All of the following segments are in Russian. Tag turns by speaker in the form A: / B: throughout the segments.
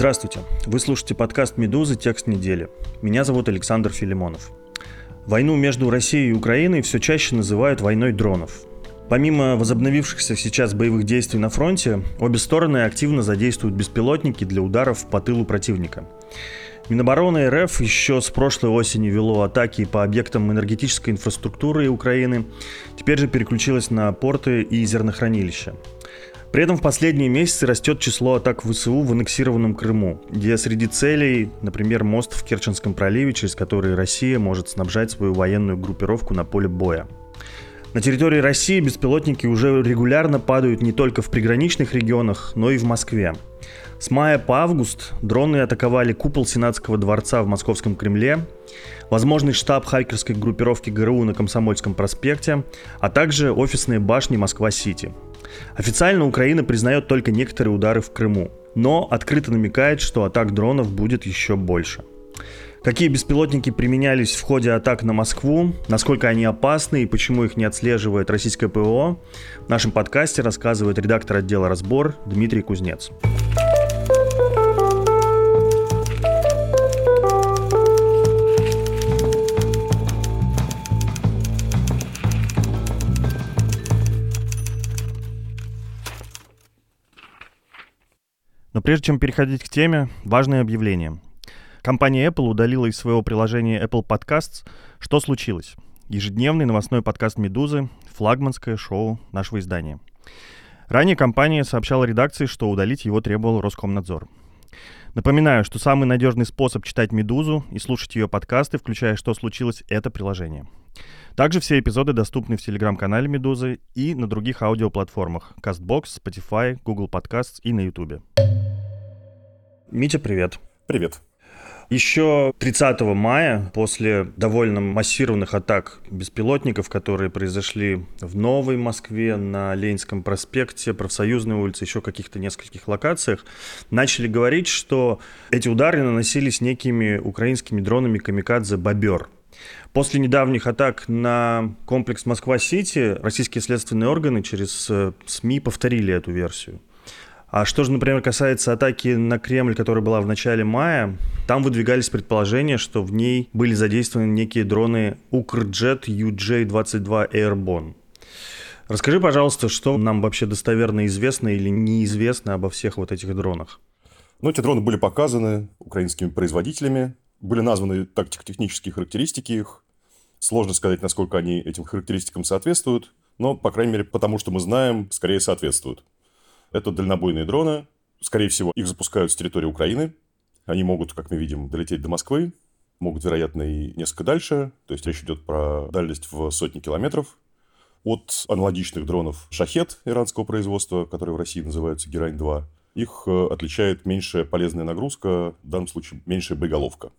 A: Здравствуйте. Вы слушаете подкаст «Медузы. Текст недели». Меня зовут Александр Филимонов. Войну между Россией и Украиной все чаще называют войной дронов. Помимо возобновившихся сейчас боевых действий на фронте, обе стороны активно задействуют беспилотники для ударов по тылу противника. Минобороны РФ еще с прошлой осени вело атаки по объектам энергетической инфраструктуры Украины, теперь же переключилась на порты и зернохранилища. При этом в последние месяцы растет число атак ВСУ в аннексированном Крыму, где среди целей, например, мост в Керченском проливе, через который Россия может снабжать свою военную группировку на поле боя. На территории России беспилотники уже регулярно падают не только в приграничных регионах, но и в Москве. С мая по август дроны атаковали купол Сенатского дворца в Московском Кремле, возможный штаб хакерской группировки ГРУ на Комсомольском проспекте, а также офисные башни Москва-Сити – Официально Украина признает только некоторые удары в Крыму, но открыто намекает, что атак дронов будет еще больше. Какие беспилотники применялись в ходе атак на Москву, насколько они опасны и почему их не отслеживает российское ПВО, в нашем подкасте рассказывает редактор отдела «Разбор» Дмитрий Кузнец. Но прежде чем переходить к теме, важное объявление. Компания Apple удалила из своего приложения Apple Podcasts «Что случилось?» Ежедневный новостной подкаст «Медузы», флагманское шоу нашего издания. Ранее компания сообщала редакции, что удалить его требовал Роскомнадзор. Напоминаю, что самый надежный способ читать «Медузу» и слушать ее подкасты, включая «Что случилось?» — это приложение. Также все эпизоды доступны в телеграм-канале «Медузы» и на других аудиоплатформах — CastBox, Spotify, Google Podcasts и на YouTube. Митя, привет.
B: Привет.
A: Еще 30 мая, после довольно массированных атак беспилотников, которые произошли в Новой Москве, на Ленинском проспекте, Профсоюзной улице, еще каких-то нескольких локациях, начали говорить, что эти удары наносились некими украинскими дронами камикадзе «Бобер». После недавних атак на комплекс Москва-Сити российские следственные органы через э, СМИ повторили эту версию. А что же, например, касается атаки на Кремль, которая была в начале мая, там выдвигались предположения, что в ней были задействованы некие дроны Укрджет UJ-22 Airborne. Расскажи, пожалуйста, что нам вообще достоверно известно или неизвестно обо всех вот этих дронах?
B: Ну, эти дроны были показаны украинскими производителями, были названы тактико-технические характеристики их. Сложно сказать, насколько они этим характеристикам соответствуют, но, по крайней мере, потому что мы знаем, скорее соответствуют. Это дальнобойные дроны. Скорее всего, их запускают с территории Украины. Они могут, как мы видим, долететь до Москвы, могут, вероятно, и несколько дальше. То есть речь идет про дальность в сотни километров. От аналогичных дронов «Шахет» иранского производства, которые в России называются «Герань-2», их э, отличает меньшая полезная нагрузка, в данном случае меньшая боеголовка.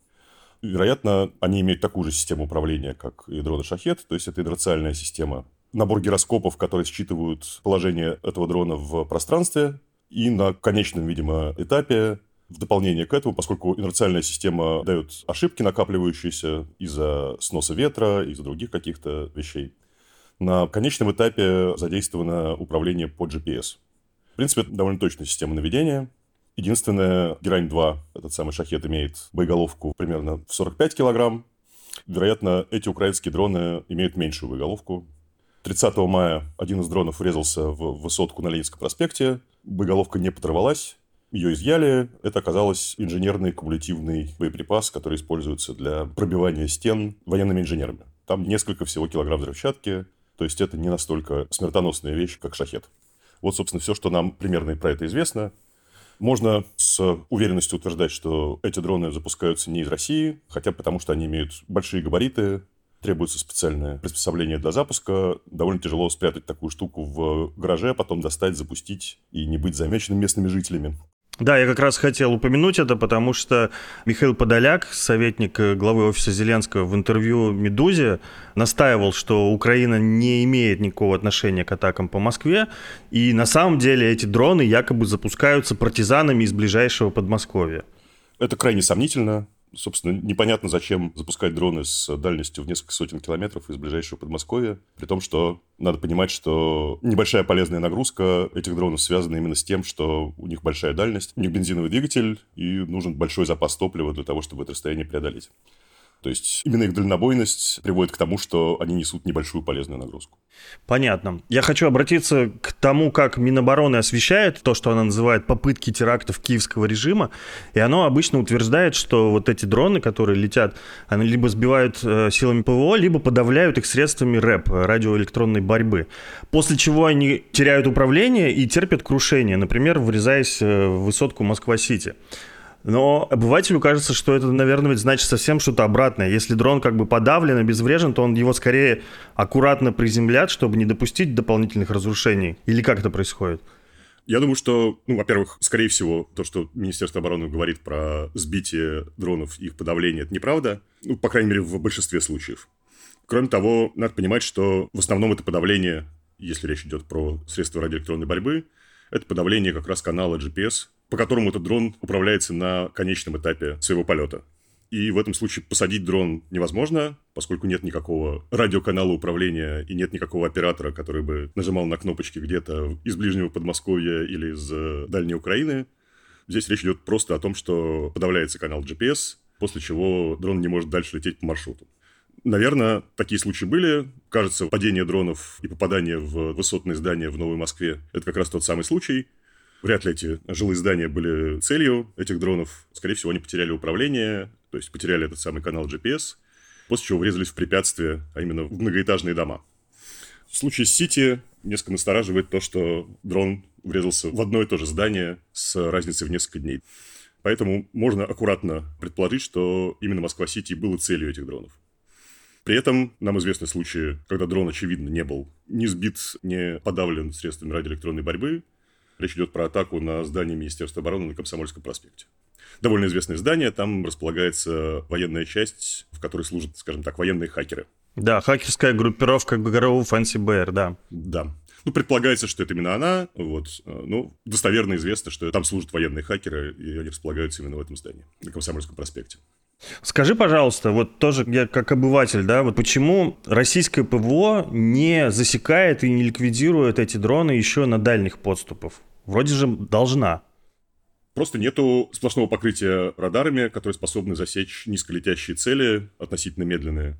B: Вероятно, они имеют такую же систему управления, как и дроны «Шахет», то есть это идрациальная система набор гироскопов, которые считывают положение этого дрона в пространстве. И на конечном, видимо, этапе в дополнение к этому, поскольку инерциальная система дает ошибки, накапливающиеся из-за сноса ветра, из-за других каких-то вещей, на конечном этапе задействовано управление по GPS. В принципе, это довольно точная система наведения. Единственное, Герань-2, этот самый шахет, имеет боеголовку примерно в 45 килограмм. Вероятно, эти украинские дроны имеют меньшую боеголовку, 30 мая один из дронов врезался в высотку на Ленинском проспекте. Боеголовка не подорвалась. Ее изъяли. Это оказалось инженерный кумулятивный боеприпас, который используется для пробивания стен военными инженерами. Там несколько всего килограмм взрывчатки. То есть это не настолько смертоносная вещь, как шахет. Вот, собственно, все, что нам примерно про это известно. Можно с уверенностью утверждать, что эти дроны запускаются не из России, хотя потому что они имеют большие габариты, требуется специальное приспособление для запуска. Довольно тяжело спрятать такую штуку в гараже, а потом достать, запустить и не быть замеченным местными жителями.
A: Да, я как раз хотел упомянуть это, потому что Михаил Подоляк, советник главы офиса Зеленского, в интервью «Медузе» настаивал, что Украина не имеет никакого отношения к атакам по Москве, и на самом деле эти дроны якобы запускаются партизанами из ближайшего Подмосковья.
B: Это крайне сомнительно Собственно, непонятно, зачем запускать дроны с дальностью в несколько сотен километров из ближайшего Подмосковья, при том, что надо понимать, что небольшая полезная нагрузка этих дронов связана именно с тем, что у них большая дальность, у них бензиновый двигатель, и нужен большой запас топлива для того, чтобы это расстояние преодолеть. То есть именно их дальнобойность приводит к тому, что они несут небольшую полезную нагрузку.
A: Понятно. Я хочу обратиться к тому, как Минобороны освещает то, что она называет попытки терактов киевского режима. И оно обычно утверждает, что вот эти дроны, которые летят, они либо сбивают э, силами ПВО, либо подавляют их средствами РЭП, радиоэлектронной борьбы. После чего они теряют управление и терпят крушение, например, врезаясь э, в высотку Москва-Сити. Но обывателю кажется, что это, наверное, значит совсем что-то обратное. Если дрон как бы подавлен, обезврежен, то он его скорее аккуратно приземлят, чтобы не допустить дополнительных разрушений. Или как это происходит?
B: Я думаю, что, ну, во-первых, скорее всего, то, что Министерство обороны говорит про сбитие дронов и их подавление, это неправда. Ну, по крайней мере, в большинстве случаев. Кроме того, надо понимать, что в основном это подавление, если речь идет про средства радиоэлектронной борьбы, это подавление как раз канала GPS, по которому этот дрон управляется на конечном этапе своего полета. И в этом случае посадить дрон невозможно, поскольку нет никакого радиоканала управления и нет никакого оператора, который бы нажимал на кнопочки где-то из ближнего Подмосковья или из э, дальней Украины. Здесь речь идет просто о том, что подавляется канал GPS, после чего дрон не может дальше лететь по маршруту. Наверное, такие случаи были. Кажется, падение дронов и попадание в высотные здания в Новой Москве – это как раз тот самый случай. Вряд ли эти жилые здания были целью этих дронов. Скорее всего, они потеряли управление, то есть потеряли этот самый канал GPS, после чего врезались в препятствия, а именно в многоэтажные дома. В случае с Сити несколько настораживает то, что дрон врезался в одно и то же здание с разницей в несколько дней. Поэтому можно аккуратно предположить, что именно Москва-Сити было целью этих дронов. При этом нам известны случаи, когда дрон, очевидно, не был ни сбит, не подавлен средствами радиоэлектронной борьбы, Речь идет про атаку на здание Министерства обороны на Комсомольском проспекте. Довольно известное здание, там располагается военная часть, в которой служат, скажем так, военные хакеры.
A: Да, хакерская группировка ГРУ Fancy Bear, да.
B: Да. Ну, предполагается, что это именно она. Вот. Ну, достоверно известно, что там служат военные хакеры, и они располагаются именно в этом здании, на Комсомольском проспекте.
A: Скажи, пожалуйста, вот тоже я как обыватель, да, вот почему российское ПВО не засекает и не ликвидирует эти дроны еще на дальних подступах? Вроде же должна.
B: Просто нету сплошного покрытия радарами, которые способны засечь низколетящие цели, относительно медленные.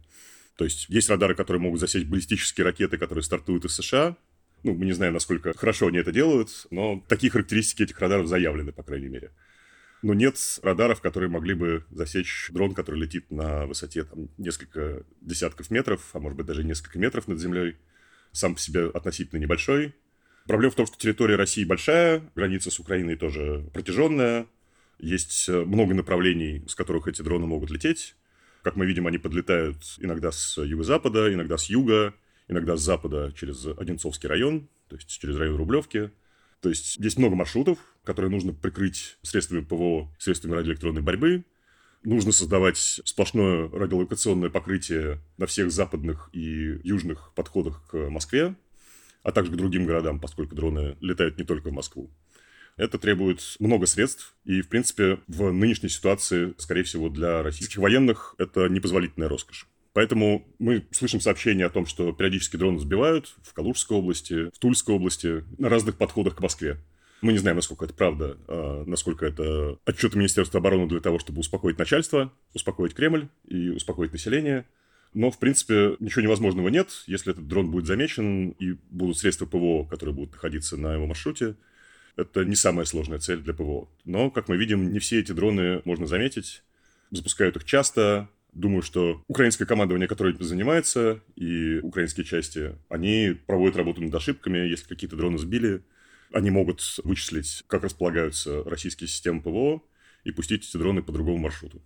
B: То есть есть радары, которые могут засечь баллистические ракеты, которые стартуют из США. Ну, мы не знаем, насколько хорошо они это делают, но такие характеристики этих радаров заявлены, по крайней мере. Но нет радаров, которые могли бы засечь дрон, который летит на высоте там, несколько десятков метров, а может быть даже несколько метров над землей. Сам по себе относительно небольшой, Проблема в том, что территория России большая, граница с Украиной тоже протяженная, есть э, много направлений, с которых эти дроны могут лететь. Как мы видим, они подлетают иногда с юго-запада, иногда с юга, иногда с запада через Одинцовский район, то есть через район Рублевки. То есть есть много маршрутов, которые нужно прикрыть средствами ПВО, средствами радиоэлектронной борьбы. Нужно создавать сплошное радиолокационное покрытие на всех западных и южных подходах к Москве, а также к другим городам, поскольку дроны летают не только в Москву. Это требует много средств, и, в принципе, в нынешней ситуации, скорее всего, для российских военных это непозволительная роскошь. Поэтому мы слышим сообщения о том, что периодически дроны сбивают в Калужской области, в Тульской области, на разных подходах к Москве. Мы не знаем, насколько это правда, а насколько это отчеты Министерства обороны для того, чтобы успокоить начальство, успокоить Кремль и успокоить население – но, в принципе, ничего невозможного нет. Если этот дрон будет замечен и будут средства ПВО, которые будут находиться на его маршруте, это не самая сложная цель для ПВО. Но, как мы видим, не все эти дроны можно заметить. Запускают их часто. Думаю, что украинское командование, которое этим занимается, и украинские части, они проводят работу над ошибками. Если какие-то дроны сбили, они могут вычислить, как располагаются российские системы ПВО, и пустить эти дроны по другому маршруту.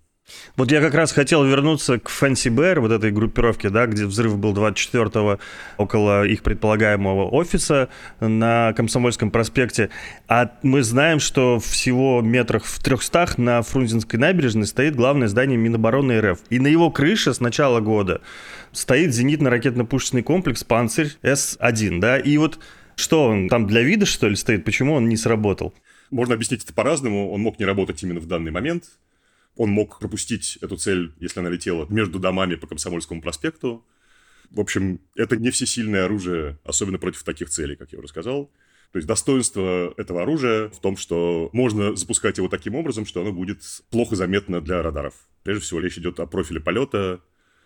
A: Вот я как раз хотел вернуться к Fancy Bear, вот этой группировке, да, где взрыв был 24-го около их предполагаемого офиса на Комсомольском проспекте. А мы знаем, что всего метрах в 300 на Фрунзенской набережной стоит главное здание Минобороны РФ. И на его крыше с начала года стоит зенитно-ракетно-пушечный комплекс «Панцирь С-1», да, и вот что он там для вида, что ли, стоит? Почему он не сработал?
B: Можно объяснить это по-разному. Он мог не работать именно в данный момент. Он мог пропустить эту цель, если она летела между домами по Комсомольскому проспекту. В общем, это не всесильное оружие, особенно против таких целей, как я уже сказал. То есть достоинство этого оружия в том, что можно запускать его таким образом, что оно будет плохо заметно для радаров. Прежде всего, речь идет о профиле полета,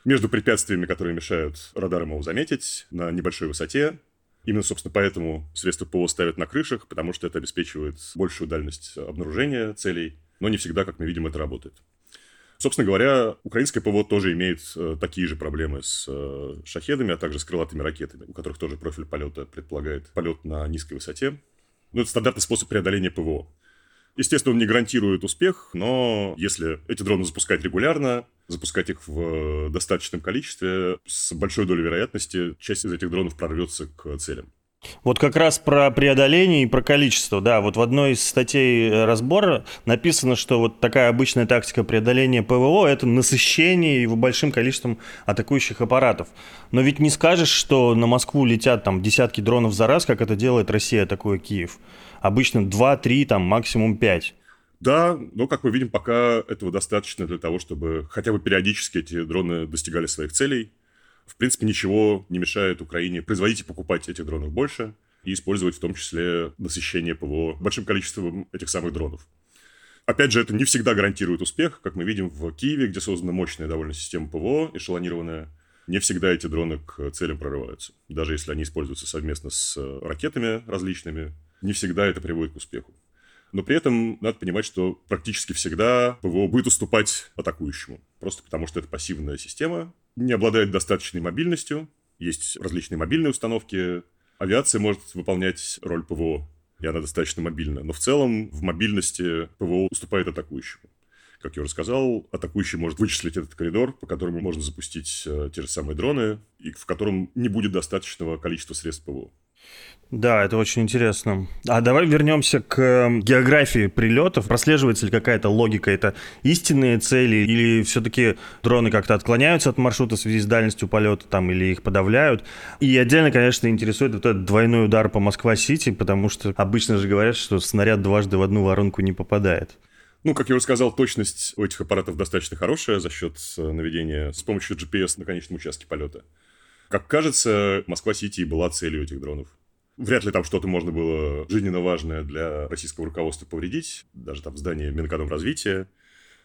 B: между препятствиями, которые мешают радарам его заметить на небольшой высоте. Именно, собственно, поэтому средства ПО ставят на крышах, потому что это обеспечивает большую дальность обнаружения целей, но не всегда, как мы видим, это работает. Собственно говоря, украинское ПВО тоже имеет э, такие же проблемы с э, шахедами, а также с крылатыми ракетами, у которых тоже профиль полета предполагает полет на низкой высоте. Ну, это стандартный способ преодоления ПВО. Естественно, он не гарантирует успех, но если эти дроны запускать регулярно, запускать их в достаточном количестве, с большой долей вероятности часть из этих дронов прорвется к целям.
A: Вот как раз про преодоление и про количество, да, вот в одной из статей разбора написано, что вот такая обычная тактика преодоления ПВО – это насыщение его большим количеством атакующих аппаратов. Но ведь не скажешь, что на Москву летят там десятки дронов за раз, как это делает Россия, атакуя Киев. Обычно 2-3, там максимум 5.
B: Да, но, как мы видим, пока этого достаточно для того, чтобы хотя бы периодически эти дроны достигали своих целей. В принципе, ничего не мешает Украине производить и покупать этих дронов больше и использовать в том числе насыщение ПВО большим количеством этих самых дронов. Опять же, это не всегда гарантирует успех. Как мы видим в Киеве, где создана мощная довольно система ПВО, эшелонированная, не всегда эти дроны к целям прорываются. Даже если они используются совместно с ракетами различными, не всегда это приводит к успеху. Но при этом надо понимать, что практически всегда ПВО будет уступать атакующему. Просто потому, что это пассивная система, не обладает достаточной мобильностью, есть различные мобильные установки. Авиация может выполнять роль ПВО, и она достаточно мобильна. Но в целом в мобильности ПВО уступает атакующему. Как я уже сказал, атакующий может вычислить этот коридор, по которому можно запустить э, те же самые дроны, и в котором не будет достаточного количества средств ПВО.
A: Да, это очень интересно. А давай вернемся к эм, географии прилетов. Прослеживается ли какая-то логика? Это истинные цели или все-таки дроны как-то отклоняются от маршрута в связи с дальностью полета там или их подавляют? И отдельно, конечно, интересует вот этот двойной удар по Москва-Сити, потому что обычно же говорят, что снаряд дважды в одну воронку не попадает.
B: Ну, как я уже сказал, точность у этих аппаратов достаточно хорошая за счет э, наведения с помощью GPS на конечном участке полета. Как кажется, Москва-Сити была целью этих дронов. Вряд ли там что-то можно было жизненно важное для российского руководства повредить, даже там здание Минэкономразвития.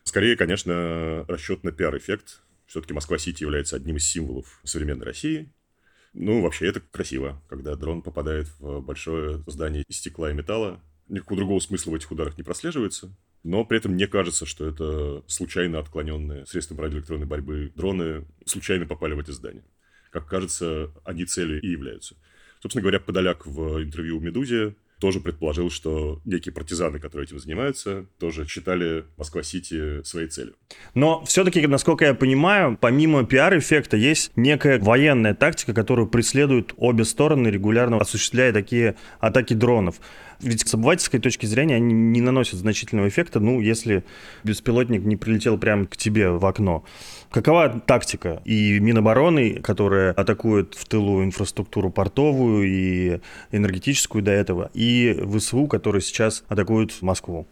B: Скорее, конечно, расчет на пиар-эффект. Все-таки Москва-Сити является одним из символов современной России. Ну, вообще, это красиво, когда дрон попадает в большое здание из стекла и металла. Никакого другого смысла в этих ударах не прослеживается. Но при этом мне кажется, что это случайно отклоненные средством радиоэлектронной борьбы дроны случайно попали в эти здания как кажется, они цели и являются. Собственно говоря, Подоляк в интервью «Медузе» тоже предположил, что некие партизаны, которые этим занимаются, тоже считали Москва-Сити своей целью.
A: Но все-таки, насколько я понимаю, помимо пиар-эффекта есть некая военная тактика, которую преследуют обе стороны, регулярно осуществляя такие атаки дронов. Ведь с обывательской точки зрения они не наносят значительного эффекта, ну, если беспилотник не прилетел прямо к тебе в окно. Какова тактика и Минобороны, которая атакует в тылу инфраструктуру портовую и энергетическую до этого, и ВСУ, который сейчас атакует Москву?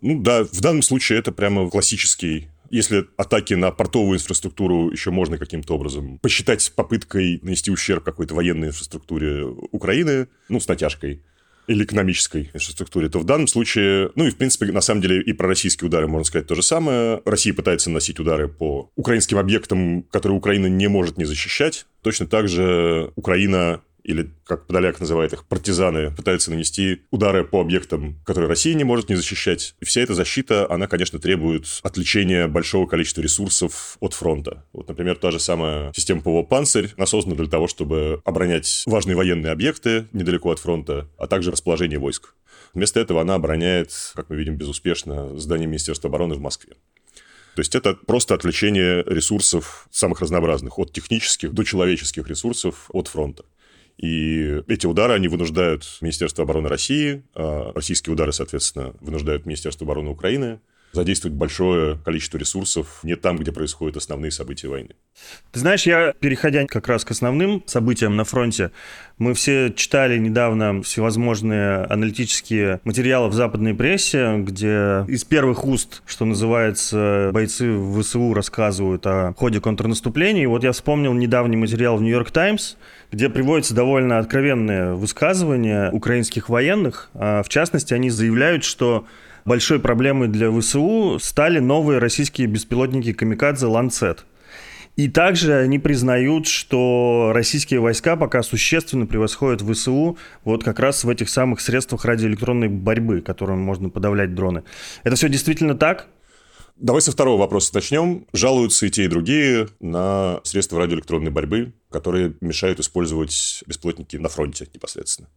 B: Ну да, в данном случае это прямо классический если атаки на портовую инфраструктуру еще можно каким-то образом посчитать попыткой нанести ущерб какой-то военной инфраструктуре Украины, ну, с натяжкой, или экономической инфраструктуре, то в данном случае, ну и в принципе, на самом деле и про российские удары можно сказать то же самое. Россия пытается наносить удары по украинским объектам, которые Украина не может не защищать. Точно так же Украина или, как Подоляк называет их, партизаны, пытаются нанести удары по объектам, которые Россия не может не защищать. И вся эта защита, она, конечно, требует отвлечения большого количества ресурсов от фронта. Вот, например, та же самая система ПВО «Панцирь», она создана для того, чтобы оборонять важные военные объекты недалеко от фронта, а также расположение войск. Вместо этого она обороняет, как мы видим, безуспешно здание Министерства обороны в Москве. То есть это просто отвлечение ресурсов самых разнообразных, от технических до человеческих ресурсов от фронта. И эти удары, они вынуждают Министерство обороны России, а российские удары, соответственно, вынуждают Министерство обороны Украины задействовать большое количество ресурсов не там, где происходят основные события войны.
A: Ты знаешь, я, переходя как раз к основным событиям на фронте, мы все читали недавно всевозможные аналитические материалы в западной прессе, где из первых уст, что называется, бойцы ВСУ рассказывают о ходе контрнаступления. И вот я вспомнил недавний материал в «Нью-Йорк Таймс», где приводятся довольно откровенные высказывания украинских военных. А в частности, они заявляют, что большой проблемой для ВСУ стали новые российские беспилотники «Камикадзе» «Ланцет». И также они признают, что российские войска пока существенно превосходят ВСУ вот как раз в этих самых средствах радиоэлектронной борьбы, которыми можно подавлять дроны. Это все действительно так?
B: Давай со второго вопроса начнем. Жалуются и те, и другие на средства радиоэлектронной борьбы, которые мешают использовать беспилотники на фронте непосредственно.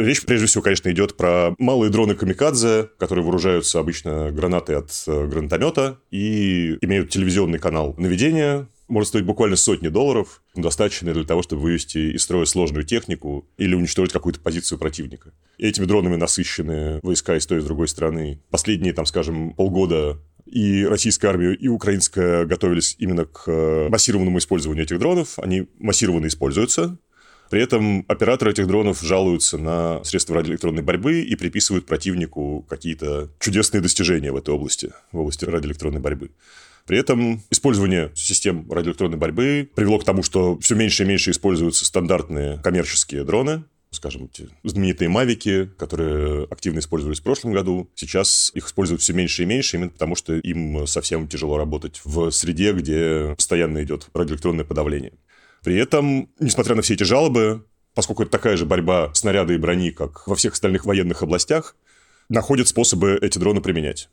B: Речь, прежде всего, конечно, идет про малые дроны камикадзе, которые вооружаются обычно гранатой от э, гранатомета и имеют телевизионный канал наведения, может стоить буквально сотни долларов, достаточно для того, чтобы вывести из строя сложную технику или уничтожить какую-то позицию противника. Этими дронами насыщены войска и с той, и с другой стороны. Последние, там, скажем, полгода и российская армия, и украинская готовились именно к э, массированному использованию этих дронов. Они массированно используются. При этом операторы этих дронов жалуются на средства радиоэлектронной борьбы и приписывают противнику какие-то чудесные достижения в этой области, в области радиоэлектронной борьбы. При этом использование систем радиоэлектронной борьбы привело к тому, что все меньше и меньше используются стандартные коммерческие дроны, скажем, эти знаменитые мавики, которые активно использовались в прошлом году, сейчас их используют все меньше и меньше, именно потому что им совсем тяжело работать в среде, где постоянно идет радиоэлектронное подавление. При этом, несмотря на все эти жалобы, поскольку это такая же борьба снаряда и брони, как во всех остальных военных областях, находят способы эти дроны применять.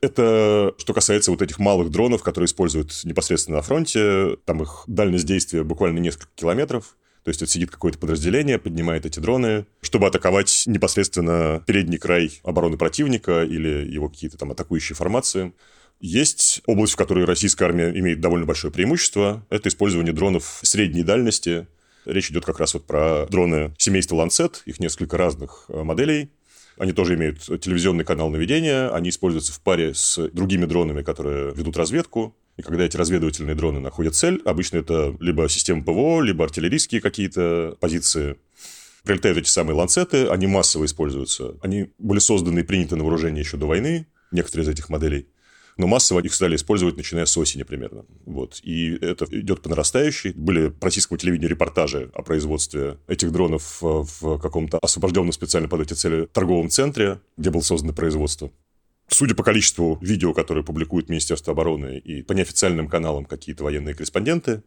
B: Это что касается вот этих малых дронов, которые используют непосредственно на фронте. Там их дальность действия буквально несколько километров. То есть, это сидит какое-то подразделение, поднимает эти дроны, чтобы атаковать непосредственно передний край обороны противника или его какие-то там атакующие формации. Есть область, в которой российская армия имеет довольно большое преимущество. Это использование дронов средней дальности. Речь идет как раз вот про дроны семейства Lancet, их несколько разных э, моделей. Они тоже имеют телевизионный канал наведения, они используются в паре с другими дронами, которые ведут разведку. И когда эти разведывательные дроны находят цель, обычно это либо система ПВО, либо артиллерийские какие-то позиции, прилетают эти самые ланцеты, они массово используются. Они были созданы и приняты на вооружение еще до войны, некоторые из этих моделей но массово их стали использовать, начиная с осени примерно. Вот. И это идет по нарастающей. Были по российскому телевидению репортажи о производстве этих дронов в каком-то освобожденном специально под эти цели торговом центре, где было создано производство. Судя по количеству видео, которые публикует Министерство обороны и по неофициальным каналам какие-то военные корреспонденты,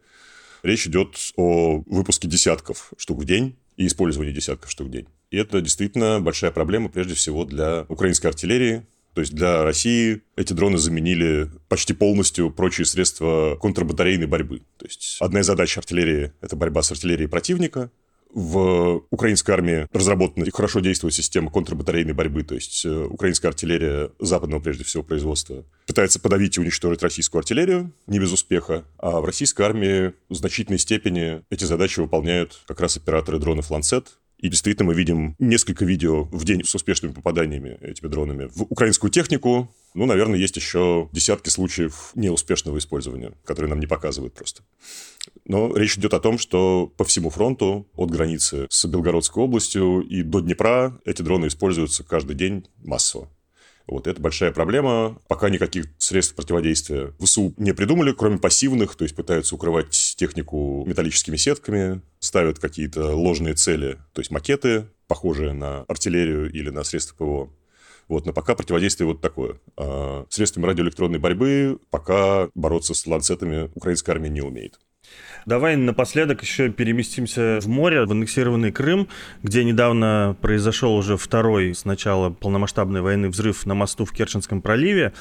B: речь идет о выпуске десятков штук в день и использовании десятков штук в день. И это действительно большая проблема, прежде всего, для украинской артиллерии, то есть для России эти дроны заменили почти полностью прочие средства контрбатарейной борьбы. То есть одна из задач артиллерии – это борьба с артиллерией противника. В украинской армии разработана и хорошо действует система контрбатарейной борьбы, то есть э, украинская артиллерия западного, прежде всего, производства пытается подавить и уничтожить российскую артиллерию, не без успеха, а в российской армии в значительной степени эти задачи выполняют как раз операторы дронов «Ланцет», и действительно мы видим несколько видео в день с успешными попаданиями этими дронами в украинскую технику. Ну, наверное, есть еще десятки случаев неуспешного использования, которые нам не показывают просто. Но речь идет о том, что по всему фронту, от границы с Белгородской областью и до Днепра, эти дроны используются каждый день массово. Вот это большая проблема. Пока никаких средств противодействия ВСУ не придумали, кроме пассивных, то есть пытаются укрывать технику металлическими сетками, ставят какие-то ложные цели, то есть макеты, похожие на артиллерию или на средства ПВО. Вот, но пока противодействие вот такое. А средствами радиоэлектронной борьбы пока бороться с ланцетами украинская армия не умеет.
A: Давай напоследок еще переместимся в море, в аннексированный Крым, где недавно произошел уже второй с начала полномасштабной войны взрыв на мосту в Керченском проливе.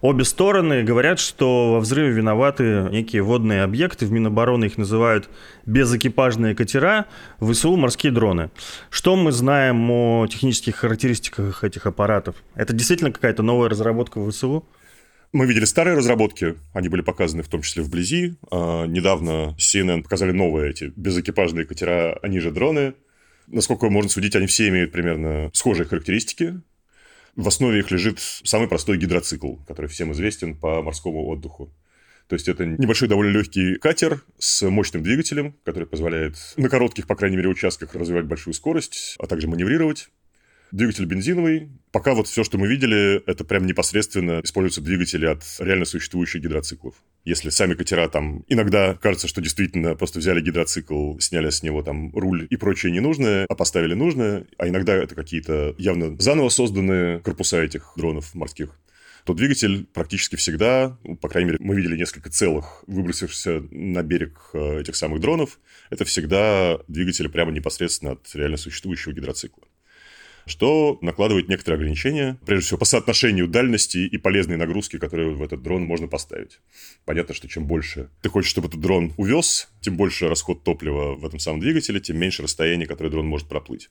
A: Обе стороны говорят, что во взрыве виноваты некие водные объекты. В Минобороны их называют безэкипажные катера, в ВСУ морские дроны. Что мы знаем о технических характеристиках этих аппаратов? Это действительно какая-то новая разработка в ВСУ?
B: Мы видели старые разработки, они были показаны в том числе вблизи. А, недавно CNN показали новые эти безэкипажные катера, они же дроны. Насколько можно судить, они все имеют примерно схожие характеристики. В основе их лежит самый простой гидроцикл, который всем известен по морскому отдыху. То есть это небольшой довольно легкий катер с мощным двигателем, который позволяет на коротких, по крайней мере, участках развивать большую скорость, а также маневрировать. Двигатель бензиновый. Пока вот все, что мы видели, это прям непосредственно используются двигатели от реально существующих гидроциклов. Если сами катера там... Иногда кажется, что действительно просто взяли гидроцикл, сняли с него там руль и прочее ненужное, а поставили нужное. А иногда это какие-то явно заново созданные корпуса этих дронов морских то двигатель практически всегда, по крайней мере, мы видели несколько целых, выбросившихся на берег э, этих самых дронов, это всегда двигатели прямо непосредственно от реально существующего гидроцикла что накладывает некоторые ограничения, прежде всего по соотношению дальности и полезной нагрузки, которые в этот дрон можно поставить. Понятно, что чем больше ты хочешь, чтобы этот дрон увез, тем больше расход топлива в этом самом двигателе, тем меньше расстояние, которое дрон может проплыть.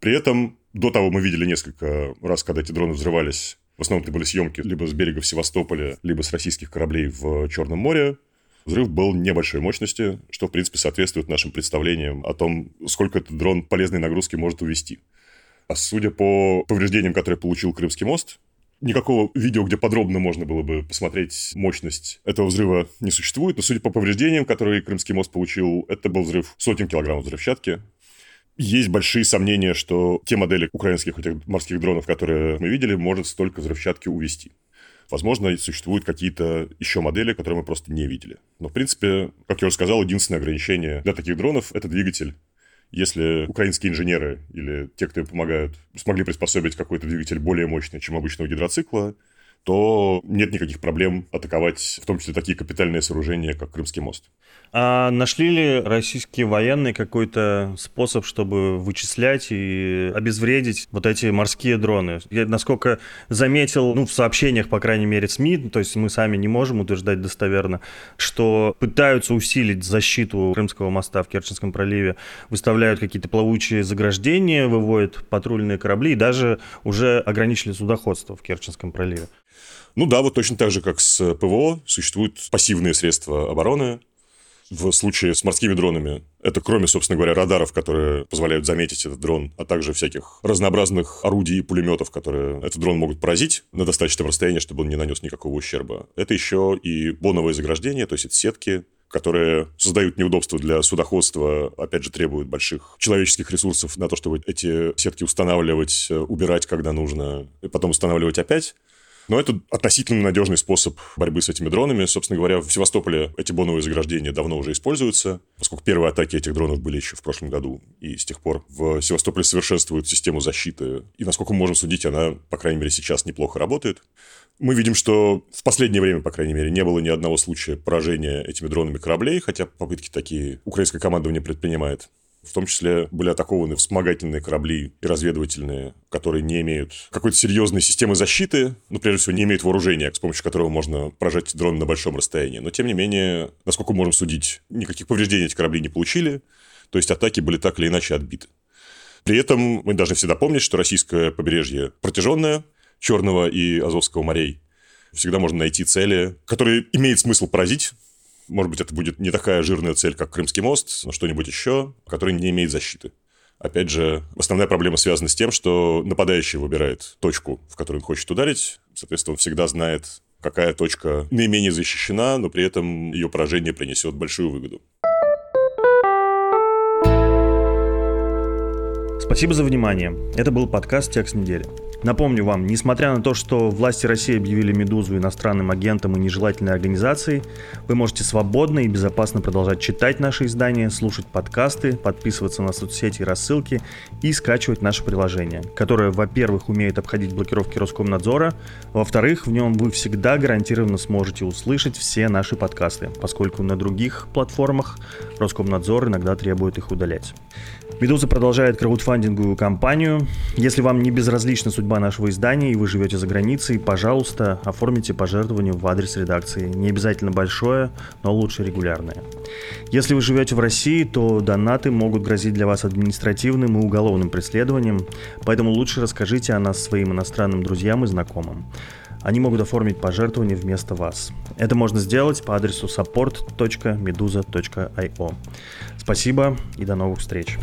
B: При этом до того мы видели несколько раз, когда эти дроны взрывались в основном это были съемки либо с берега в Севастополе, либо с российских кораблей в Черном море. Взрыв был небольшой мощности, что, в принципе, соответствует нашим представлениям о том, сколько этот дрон полезной нагрузки может увести. А судя по повреждениям, которые получил Крымский мост, никакого видео, где подробно можно было бы посмотреть мощность этого взрыва, не существует. Но судя по повреждениям, которые Крымский мост получил, это был взрыв сотен килограммов взрывчатки. Есть большие сомнения, что те модели украинских этих морских дронов, которые мы видели, может столько взрывчатки увести. Возможно, существуют какие-то еще модели, которые мы просто не видели. Но, в принципе, как я уже сказал, единственное ограничение для таких дронов – это двигатель. Если украинские инженеры или те, кто им помогают, смогли приспособить какой-то двигатель более мощный, чем обычного гидроцикла, то нет никаких проблем атаковать, в том числе такие капитальные сооружения, как Крымский мост.
A: А нашли ли российские военные какой-то способ, чтобы вычислять и обезвредить вот эти морские дроны? Я, насколько заметил, ну, в сообщениях, по крайней мере, СМИ, то есть мы сами не можем утверждать достоверно, что пытаются усилить защиту Крымского моста в Керченском проливе, выставляют какие-то плавучие заграждения, выводят патрульные корабли и даже уже ограничили судоходство в Керченском проливе.
B: Ну да, вот точно так же, как с ПВО, существуют пассивные средства обороны. В случае с морскими дронами это кроме, собственно говоря, радаров, которые позволяют заметить этот дрон, а также всяких разнообразных орудий и пулеметов, которые этот дрон могут поразить на достаточном расстоянии, чтобы он не нанес никакого ущерба. Это еще и боновое заграждение, то есть это сетки, которые создают неудобства для судоходства, опять же, требуют больших человеческих ресурсов на то, чтобы эти сетки устанавливать, убирать, когда нужно, и потом устанавливать опять. Но это относительно надежный способ борьбы с этими дронами. Собственно говоря, в Севастополе эти боновые заграждения давно уже используются, поскольку первые атаки этих дронов были еще в прошлом году. И с тех пор в Севастополе совершенствуют систему защиты. И, насколько мы можем судить, она, по крайней мере, сейчас неплохо работает. Мы видим, что в последнее время, по крайней мере, не было ни одного случая поражения этими дронами кораблей, хотя попытки такие украинское командование предпринимает. В том числе были атакованы вспомогательные корабли и разведывательные, которые не имеют какой-то серьезной системы защиты, ну, прежде всего, не имеют вооружения, с помощью которого можно поражать дрон на большом расстоянии. Но, тем не менее, насколько можем судить, никаких повреждений эти корабли не получили, то есть атаки были так или иначе отбиты. При этом мы должны всегда помнить, что российское побережье протяженное, Черного и Азовского морей. Всегда можно найти цели, которые имеет смысл поразить, может быть, это будет не такая жирная цель, как Крымский мост, но что-нибудь еще, который не имеет защиты. Опять же, основная проблема связана с тем, что нападающий выбирает точку, в которую он хочет ударить. Соответственно, он всегда знает, какая точка наименее защищена, но при этом ее поражение принесет большую выгоду.
A: Спасибо за внимание. Это был подкаст «Текст недели». Напомню вам, несмотря на то, что власти России объявили «Медузу» иностранным агентом и нежелательной организацией, вы можете свободно и безопасно продолжать читать наши издания, слушать подкасты, подписываться на соцсети и рассылки и скачивать наше приложение, которое, во-первых, умеет обходить блокировки Роскомнадзора, во-вторых, в нем вы всегда гарантированно сможете услышать все наши подкасты, поскольку на других платформах Роскомнадзор иногда требует их удалять. Медуза продолжает краудфандинговую кампанию. Если вам не безразлична судьба нашего издания и вы живете за границей, пожалуйста, оформите пожертвование в адрес редакции. Не обязательно большое, но лучше регулярное. Если вы живете в России, то донаты могут грозить для вас административным и уголовным преследованием, поэтому лучше расскажите о нас своим иностранным друзьям и знакомым. Они могут оформить пожертвование вместо вас. Это можно сделать по адресу support.meduza.io. Спасибо и до новых встреч.